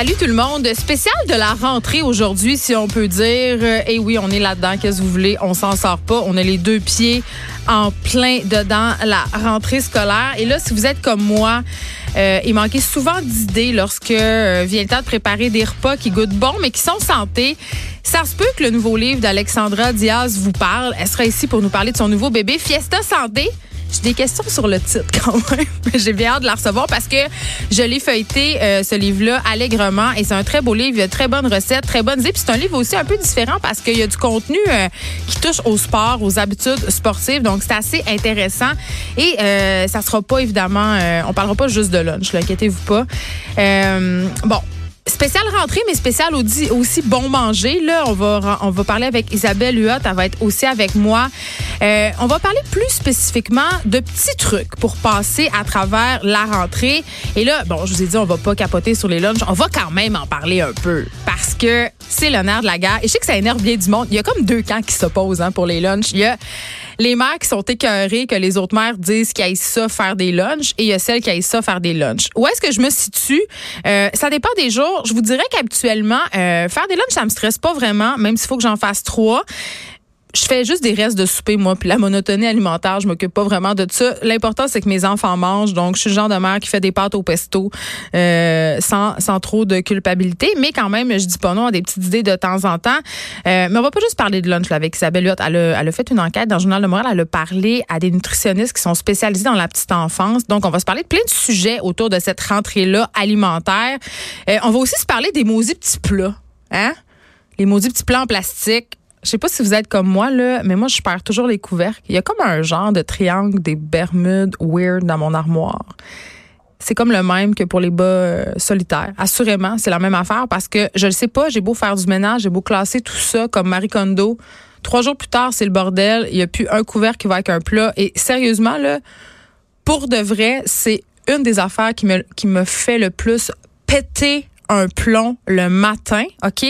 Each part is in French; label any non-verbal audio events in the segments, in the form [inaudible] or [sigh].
Salut tout le monde. Spécial de la rentrée aujourd'hui, si on peut dire. Et oui, on est là-dedans. Qu'est-ce que vous voulez? On s'en sort pas. On a les deux pieds en plein dedans la rentrée scolaire. Et là, si vous êtes comme moi, euh, il manquait souvent d'idées lorsque euh, vient le temps de préparer des repas qui goûtent bon, mais qui sont santé. Ça se peut que le nouveau livre d'Alexandra Diaz vous parle. Elle sera ici pour nous parler de son nouveau bébé, Fiesta Santé. J'ai des questions sur le titre [laughs] quand même. J'ai bien hâte de la recevoir parce que je l'ai feuilleté, euh, ce livre-là, allègrement. Et c'est un très beau livre. Il y a de très bonnes recettes, très bonnes idées. Puis c'est un livre aussi un peu différent parce qu'il y a du contenu euh, qui touche au sport, aux habitudes sportives. Donc c'est assez intéressant. Et euh, ça sera pas évidemment, on parlera pas juste de lunch, inquiétez-vous pas. bon. Spécial rentrée, mais spécial aussi bon manger. Là, on va, on va parler avec Isabelle Huot. Elle va être aussi avec moi. Euh, on va parler plus spécifiquement de petits trucs pour passer à travers la rentrée. Et là, bon, je vous ai dit, on va pas capoter sur les lunchs. On va quand même en parler un peu parce que c'est l'honneur de la guerre. Et je sais que ça énerve bien du monde. Il y a comme deux camps qui s'opposent hein, pour les lunchs. Il y a les mères qui sont écœurées que les autres mères disent qu'ils aillent ça faire des lunchs et il y a celles qui aillent ça faire des lunchs. Où est-ce que je me situe? Euh, ça dépend des jours. Je vous dirais qu'habituellement, euh, faire des lunchs, ça me stresse pas vraiment, même s'il faut que j'en fasse trois je fais juste des restes de souper, moi. Puis la monotonie alimentaire, je m'occupe pas vraiment de ça. L'important, c'est que mes enfants mangent. Donc, je suis le genre de mère qui fait des pâtes au pesto euh, sans, sans trop de culpabilité. Mais quand même, je dis pas non à des petites idées de temps en temps. Euh, mais on va pas juste parler de lunch là, avec Isabelle Huot. Elle a, elle a fait une enquête dans Journal de Montréal. Elle a parlé à des nutritionnistes qui sont spécialisés dans la petite enfance. Donc, on va se parler de plein de sujets autour de cette rentrée-là alimentaire. Euh, on va aussi se parler des maudits petits plats. Hein? Les maudits petits plats en plastique je sais pas si vous êtes comme moi, là, mais moi, je perds toujours les couvercles. Il y a comme un genre de triangle des Bermudes weird dans mon armoire. C'est comme le même que pour les bas euh, solitaires. Assurément, c'est la même affaire parce que je ne sais pas, j'ai beau faire du ménage, j'ai beau classer tout ça comme Marie Kondo. Trois jours plus tard, c'est le bordel. Il n'y a plus un couvert qui va avec un plat. Et sérieusement, là, pour de vrai, c'est une des affaires qui me, qui me fait le plus péter un plomb le matin, OK?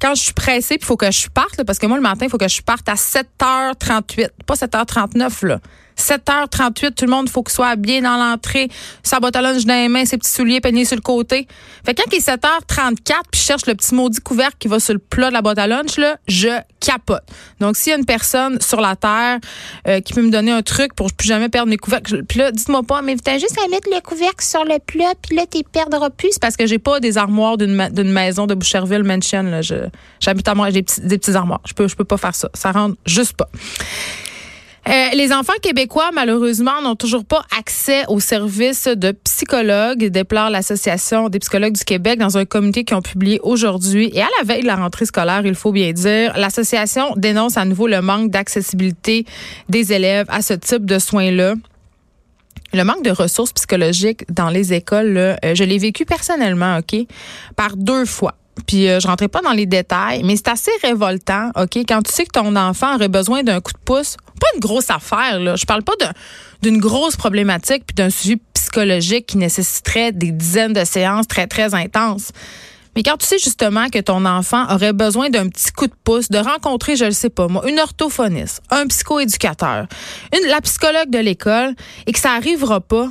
Quand je suis pressée, il faut que je parte, parce que moi, le matin, il faut que je parte à 7h38, pas 7h39, là. 7h38, tout le monde, faut qu'il soit bien dans l'entrée, sa boîte à lunch dans les mains, ses petits souliers peignés sur le côté. Fait que quand il est 7h34, puis je cherche le petit maudit couvercle qui va sur le plat de la boîte à lunch, là, je capote. Donc, s'il y a une personne sur la Terre euh, qui peut me donner un truc pour plus jamais perdre mes couvercles, puis là, dites-moi pas, mais t'as juste à mettre le couvercle sur le plat, puis là, tu perdras plus. Parce que j'ai pas des armoires d'une maison de Boucherville Mansion. J'habite à moi, j'ai des petits, armoires. Je peux, je peux pas faire ça. Ça rentre juste pas. Euh, les enfants québécois, malheureusement, n'ont toujours pas accès aux services de psychologues, déplore l'Association des psychologues du Québec dans un communiqué qu'ils ont publié aujourd'hui. Et à la veille de la rentrée scolaire, il faut bien dire, l'association dénonce à nouveau le manque d'accessibilité des élèves à ce type de soins-là. Le manque de ressources psychologiques dans les écoles, euh, je l'ai vécu personnellement, OK, par deux fois. Puis euh, je rentrais pas dans les détails, mais c'est assez révoltant, OK, quand tu sais que ton enfant aurait besoin d'un coup de pouce, pas une grosse affaire là, je parle pas d'une grosse problématique puis d'un suivi psychologique qui nécessiterait des dizaines de séances très très intenses. Mais quand tu sais justement que ton enfant aurait besoin d'un petit coup de pouce, de rencontrer, je ne sais pas moi, une orthophoniste, un psychoéducateur, la psychologue de l'école et que ça arrivera pas,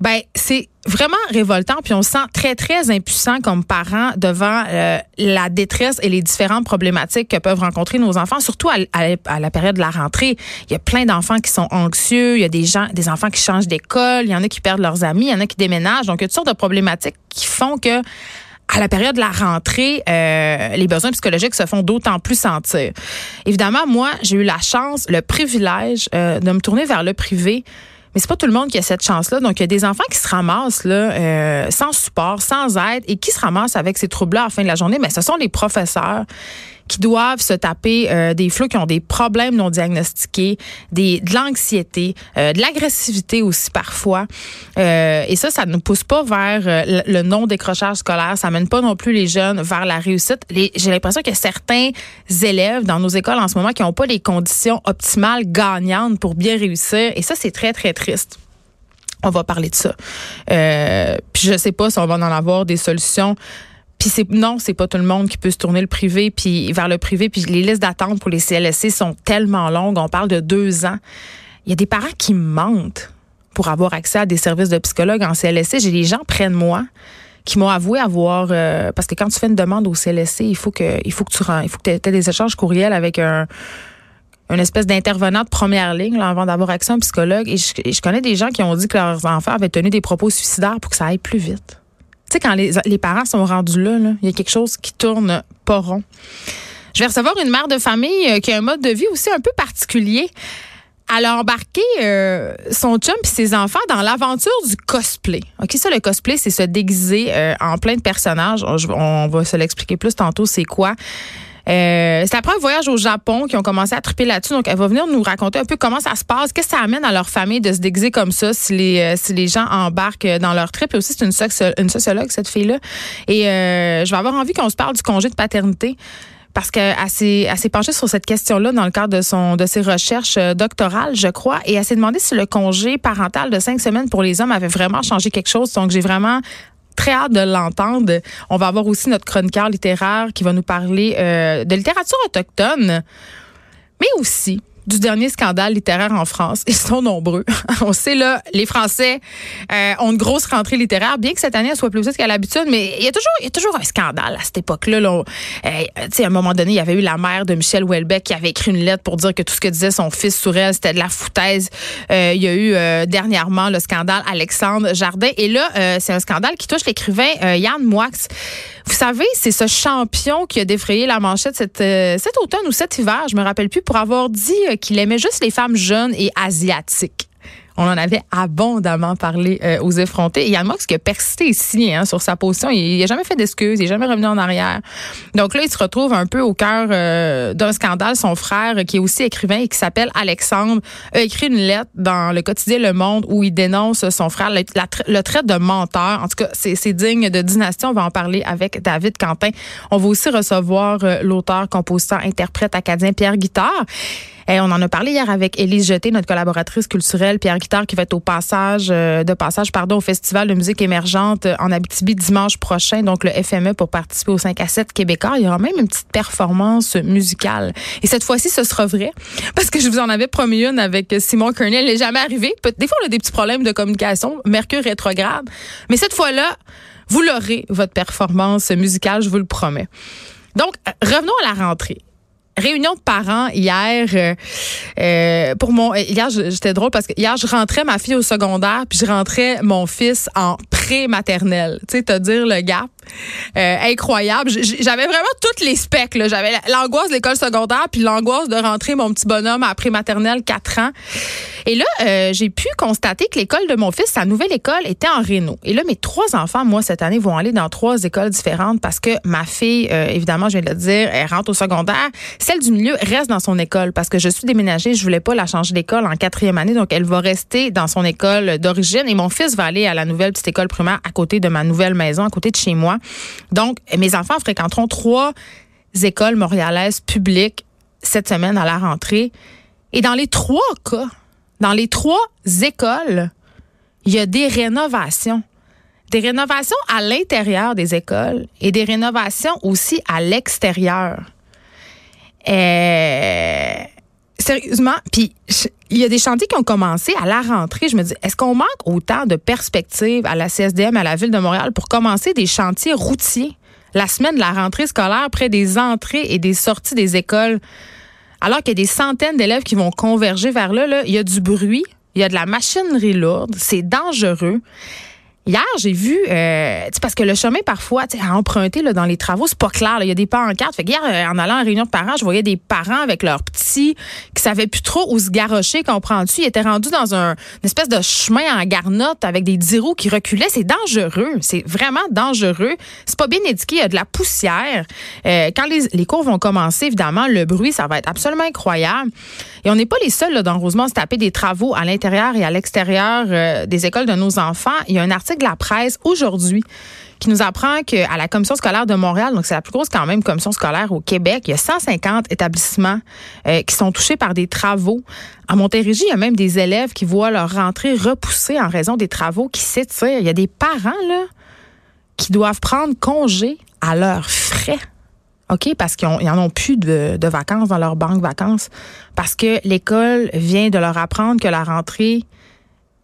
ben c'est vraiment révoltant puis on se sent très très impuissant comme parent devant euh, la détresse et les différentes problématiques que peuvent rencontrer nos enfants surtout à, à, la période de la rentrée il y a plein d'enfants qui sont anxieux il y a des gens des enfants qui changent d'école il y en a qui perdent leurs amis il y en a qui déménagent donc il y a toutes sortes de problématiques qui font que à la période de la rentrée, euh, les besoins psychologiques se font d'autant plus sentir. Évidemment, moi, j'ai eu la chance, le privilège euh, de me tourner vers le privé mais c'est pas tout le monde qui a cette chance-là. Donc, il y a des enfants qui se ramassent là, euh, sans support, sans aide et qui se ramassent avec ces troubles-là à la fin de la journée. Mais ce sont les professeurs qui doivent se taper euh, des flux qui ont des problèmes non diagnostiqués, des, de l'anxiété, euh, de l'agressivité aussi parfois. Euh, et ça, ça ne pousse pas vers euh, le non-décrochage scolaire. Ça mène pas non plus les jeunes vers la réussite. J'ai l'impression a certains élèves dans nos écoles en ce moment qui n'ont pas les conditions optimales gagnantes pour bien réussir. Et ça, c'est très, très triste. On va parler de ça. Euh, puis je sais pas si on va en avoir des solutions puis c'est non, c'est pas tout le monde qui peut se tourner le privé puis vers le privé. Puis les listes d'attente pour les CLSC sont tellement longues. On parle de deux ans. Il y a des parents qui mentent pour avoir accès à des services de psychologue en CLSC. J'ai des gens près de moi qui m'ont avoué avoir euh, parce que quand tu fais une demande au CLSC, il faut que il faut que tu il faut que aies des échanges courriels avec un une espèce d'intervenant de première ligne avant d'avoir accès à un psychologue. Et je, connais des gens qui ont dit que leurs enfants avaient tenu des propos suicidaires pour que ça aille plus vite. Quand les, parents sont rendus là, il y a quelque chose qui tourne pas rond. Je vais recevoir une mère de famille euh, qui a un mode de vie aussi un peu particulier. Elle a embarqué euh, son chum et ses enfants dans l'aventure du cosplay. OK, ça, le cosplay, c'est se déguiser euh, en plein de personnages. On, va se l'expliquer plus tantôt, c'est quoi. Euh, c'est après un voyage au Japon qui ont commencé à triper là-dessus. Donc, elle va venir nous raconter un peu comment ça se passe, qu'est-ce que ça amène à leur famille de se déguiser comme ça si les, si les gens embarquent dans leur trip. Et aussi, c'est une, sociologue, cette fille-là. Et je vais avoir envie qu'on se parle du congé de paternité parce qu'elle s'est, elle s'est penchée sur cette question-là dans le cadre de son de ses recherches euh, doctorales, je crois, et elle s'est demandé si le congé parental de cinq semaines pour les hommes avait vraiment changé quelque chose. Donc, j'ai vraiment très hâte de l'entendre. On va avoir aussi notre chroniqueur littéraire qui va nous parler euh, de littérature autochtone, mais aussi du dernier scandale littéraire en France. [laughs] Ils sont nombreux. [laughs] On sait là, les Français euh, ont une grosse rentrée littéraire, bien que cette année elle soit plus petite qu'à l'habitude, mais il y a toujours, un scandale à cette époque-là. Là. Euh, à un moment donné, il y avait eu la mère de Michel Houellebecq qui avait écrit une lettre pour dire que tout ce que disait son fils sur elle, c'était de la foutaise. Euh, il y a eu dernièrement le scandale Alexandre Jardin, et là, c'est un scandale qui touche l'écrivain Yann Moix. Vous savez, c'est ce champion qui a défrayé la manchette cet, cet automne ou cet hiver, je me rappelle plus, pour avoir dit qu'il aimait juste les femmes jeunes et asiatiques. On en avait abondamment parlé euh, aux effrontés. Et Yann Mox qui a persisté ici hein, sur sa position. Il n'a jamais fait d'excuses, il n'est jamais revenu en arrière. Donc là, il se retrouve un peu au cœur euh, d'un scandale. Son frère, qui est aussi écrivain et qui s'appelle Alexandre, a écrit une lettre dans le quotidien Le Monde où il dénonce son frère, le, le traite de menteur. En tout cas, c'est digne de dynastie. On va en parler avec David Quentin. On va aussi recevoir euh, l'auteur, compositeur, interprète acadien Pierre Guittard. Et on en a parlé hier avec Élise Jeté, notre collaboratrice culturelle, Pierre Guitard, qui va être au passage, euh, de passage, pardon, au Festival de musique émergente en Abitibi dimanche prochain, donc le FME pour participer au 5 à 7 québécois. Il y aura même une petite performance musicale. Et cette fois-ci, ce sera vrai, [laughs] parce que je vous en avais promis une avec Simon Kearney. Elle n'est jamais arrivée. Des fois, on a des petits problèmes de communication. Mercure rétrograde. Mais cette fois-là, vous l'aurez, votre performance musicale, je vous le promets. Donc, revenons à la rentrée réunion de parents hier euh, euh, pour mon hier j'étais drôle parce que hier je rentrais ma fille au secondaire puis je rentrais mon fils en pré-maternelle. Tu sais te dire le gap euh, incroyable. J'avais vraiment toutes les specs j'avais l'angoisse de l'école secondaire puis l'angoisse de rentrer mon petit bonhomme à pré-maternelle 4 ans. Et là j'ai pu constater que l'école de mon fils sa nouvelle école était en Réno. Et là mes trois enfants moi cette année vont aller dans trois écoles différentes parce que ma fille évidemment je viens de le dire elle rentre au secondaire. Celle du milieu reste dans son école parce que je suis déménagée, je voulais pas la changer d'école en quatrième année, donc elle va rester dans son école d'origine et mon fils va aller à la nouvelle petite école primaire à côté de ma nouvelle maison, à côté de chez moi. Donc, mes enfants fréquenteront trois écoles montréalaises publiques cette semaine à la rentrée. Et dans les trois cas, dans les trois écoles, il y a des rénovations. Des rénovations à l'intérieur des écoles et des rénovations aussi à l'extérieur. Euh, sérieusement, puis il y a des chantiers qui ont commencé à la rentrée. Je me dis, est-ce qu'on manque autant de perspectives à la CSDM, à la ville de Montréal pour commencer des chantiers routiers? La semaine de la rentrée scolaire près des entrées et des sorties des écoles? Alors qu'il y a des centaines d'élèves qui vont converger vers là, là, il y a du bruit, il y a de la machinerie lourde, c'est dangereux. Hier, j'ai vu, euh, parce que le chemin, parfois, à emprunter là, dans les travaux, c'est pas clair. Il y a des pancartes. Fait hier, euh, en allant à réunion de parents, je voyais des parents avec leurs petits qui savaient plus trop où se garrocher, comprends-tu? Ils étaient rendus dans un, une espèce de chemin en garnotte avec des dix roues qui reculaient. C'est dangereux. C'est vraiment dangereux. C'est pas bien éduqué. Il y a de la poussière. Euh, quand les, les cours vont commencer, évidemment, le bruit, ça va être absolument incroyable. Et on n'est pas les seuls là, dans Rosemont à se taper des travaux à l'intérieur et à l'extérieur euh, des écoles de nos enfants. Il y a un article de la presse aujourd'hui qui nous apprend qu'à la commission scolaire de Montréal, donc c'est la plus grosse quand même commission scolaire au Québec, il y a 150 établissements euh, qui sont touchés par des travaux. À Montérégie, il y a même des élèves qui voient leur rentrée repoussée en raison des travaux qui s'étirent. Il y a des parents là qui doivent prendre congé à leurs frais. OK, parce qu'ils n'en ont plus de, de, vacances dans leur banque vacances, parce que l'école vient de leur apprendre que la rentrée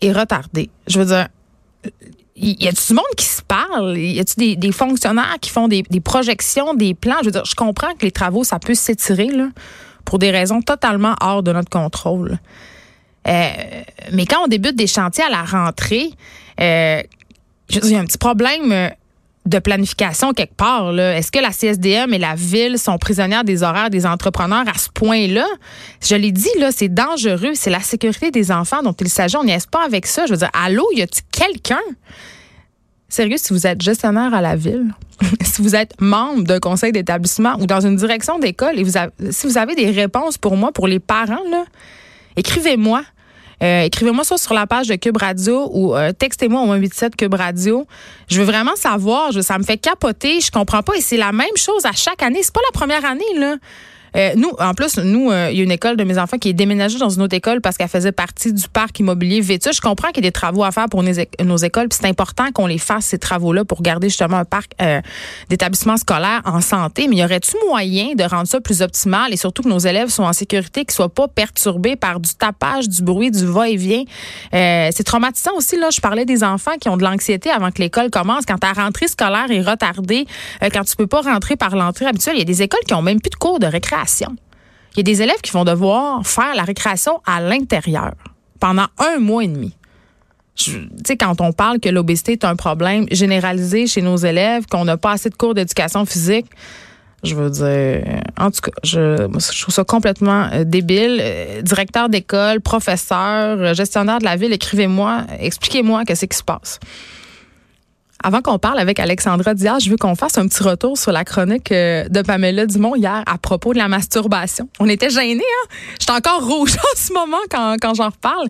est retardée. Je veux dire, y a du monde qui se parle? Y a-tu des, des, fonctionnaires qui font des, des, projections, des plans? Je veux dire, je comprends que les travaux, ça peut s'étirer, là, pour des raisons totalement hors de notre contrôle. Euh, mais quand on débute des chantiers à la rentrée, euh, il y a un petit problème euh, de planification quelque part. Est-ce que la CSDM et la ville sont prisonnières des horaires des entrepreneurs à ce point-là? Je l'ai dit, c'est dangereux. C'est la sécurité des enfants dont il s'agit. On n'y est pas avec ça. Je veux dire, allô, y a-t-il quelqu'un? Sérieux, si vous êtes gestionnaire à la ville, [laughs] si vous êtes membre d'un conseil d'établissement ou dans une direction d'école et vous si vous avez des réponses pour moi, pour les parents, écrivez-moi. Euh, écrivez-moi ça sur la page de Cube Radio ou euh, textez-moi au 187 Cube Radio. Je veux vraiment savoir. ça me fait capoter. Je comprends pas. Et c'est la même chose à chaque année. C'est pas la première année, là. Euh, nous, en plus, nous, euh, il y a une école de mes enfants qui est déménagée dans une autre école parce qu'elle faisait partie du parc immobilier Vétus. Je comprends qu'il y a des travaux à faire pour nos, écoles, puis c'est important qu'on les fasse ces travaux-là pour garder justement un parc euh, d'établissements scolaires en santé. Mais y aurait-il moyen de rendre ça plus optimal et surtout que nos élèves soient en sécurité, qu'ils soient pas perturbés par du tapage, du bruit, du va-et-vient? C'est traumatisant aussi. Là, je parlais des enfants qui ont de l'anxiété avant que l'école commence. Quand ta rentrée scolaire est retardée, quand tu peux pas rentrer par l'entrée habituelle, il y a des écoles qui ont même plus de cours de récréation il y a des élèves qui vont devoir faire la récréation à l'intérieur pendant un mois et demi. Tu sais, quand on parle que l'obésité est un problème généralisé chez nos élèves, qu'on n'a pas assez de cours d'éducation physique, je veux dire, en tout cas, je, trouve ça complètement euh, débile. Euh, directeur d'école, professeur, euh, gestionnaire de la ville, écrivez-moi, expliquez-moi qu'est-ce qui se passe. Avant qu'on parle avec Alexandra Diaz, je veux qu'on fasse un petit retour sur la chronique euh, de Pamela Dumont hier à propos de la masturbation. On était gênés, hein? J'étais encore rouge [laughs] en ce moment quand, quand j'en reparle.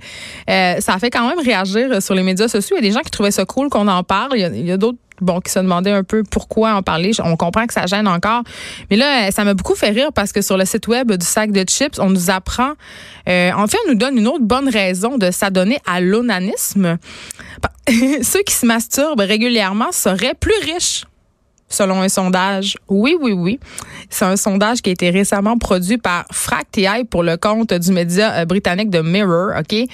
Euh, ça a fait quand même réagir sur les médias sociaux. Il y a des gens qui trouvaient ça cool qu'on en parle. Il y a, d'autres bon, qui se demandaient un peu pourquoi en parler. On comprend que ça gêne encore. Mais là, ça m'a beaucoup fait rire parce que sur le site web du sac de chips, on nous apprend, euh, en fait, on nous donne une autre bonne raison de s'adonner à l'onanisme. [laughs] Ceux qui se masturbent régulièrement seraient plus riches selon un sondage. Oui, oui, oui. C'est un sondage qui a été récemment produit par FracTI pour le compte du média euh, britannique de Mirror, OK?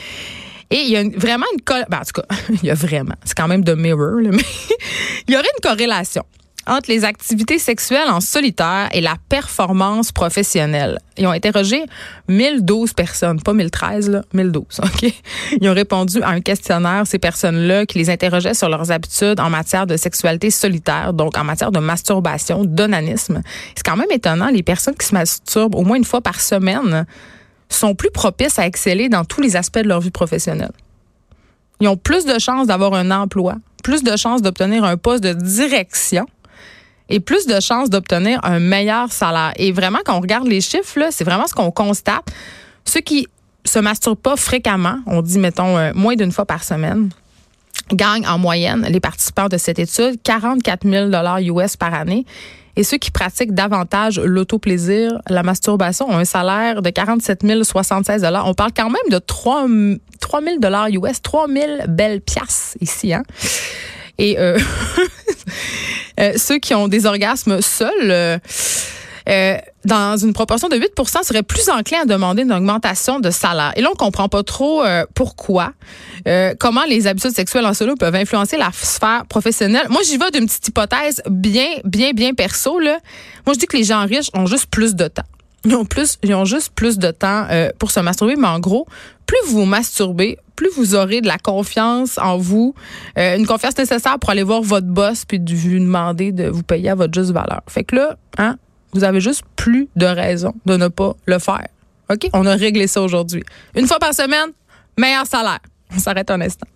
Et il y a vraiment une... Ben, en tout cas, [laughs] il y a vraiment... C'est quand même de Mirror, [laughs] mais il y aurait une corrélation entre les activités sexuelles en solitaire et la performance professionnelle. Ils ont interrogé 1012 personnes, pas 1013, là, 1012, [laughs] OK? Ils ont répondu à un questionnaire, ces personnes-là, qui les interrogeaient sur leurs habitudes en matière de sexualité solitaire, donc en matière de masturbation, d'onanisme. C'est quand même étonnant, les personnes qui se masturbent au moins une fois par semaine sont plus propices à exceller dans tous les aspects de leur vie professionnelle. Ils ont plus de chances d'avoir un emploi, plus de chances d'obtenir un poste de direction et plus de chances d'obtenir un meilleur salaire. Et vraiment, quand on regarde les chiffres, c'est vraiment ce qu'on constate. Ceux qui se masturbent pas fréquemment, on dit, mettons, euh, moins d'une fois par semaine, gagnent en moyenne, les participants de cette étude, 44 000 US par année. Et ceux qui pratiquent davantage l'autoplaisir, la masturbation, ont un salaire de 47 076 On parle quand même de 3, 3 000 US, 3 000 belles piastres ici. Hein? Et euh, [laughs] euh, ceux qui ont des orgasmes seuls, euh, euh, dans une proportion de 8 seraient plus enclins à demander une augmentation de salaire. Et là, on comprend pas trop euh, pourquoi, euh, comment les habitudes sexuelles en solo peuvent influencer la sphère professionnelle. Moi, j'y vais d'une petite hypothèse bien, bien, bien perso. Là. Moi, je dis que les gens riches ont juste plus de temps. Ils ont, plus, ils ont juste plus de temps pour se masturber, mais en gros, plus vous vous masturbez, plus vous aurez de la confiance en vous, une confiance nécessaire pour aller voir votre boss puis de lui demander de vous payer à votre juste valeur. Fait que là, hein, vous avez juste plus de raison de ne pas le faire. OK? On a réglé ça aujourd'hui. Une fois par semaine, meilleur salaire. On s'arrête un instant.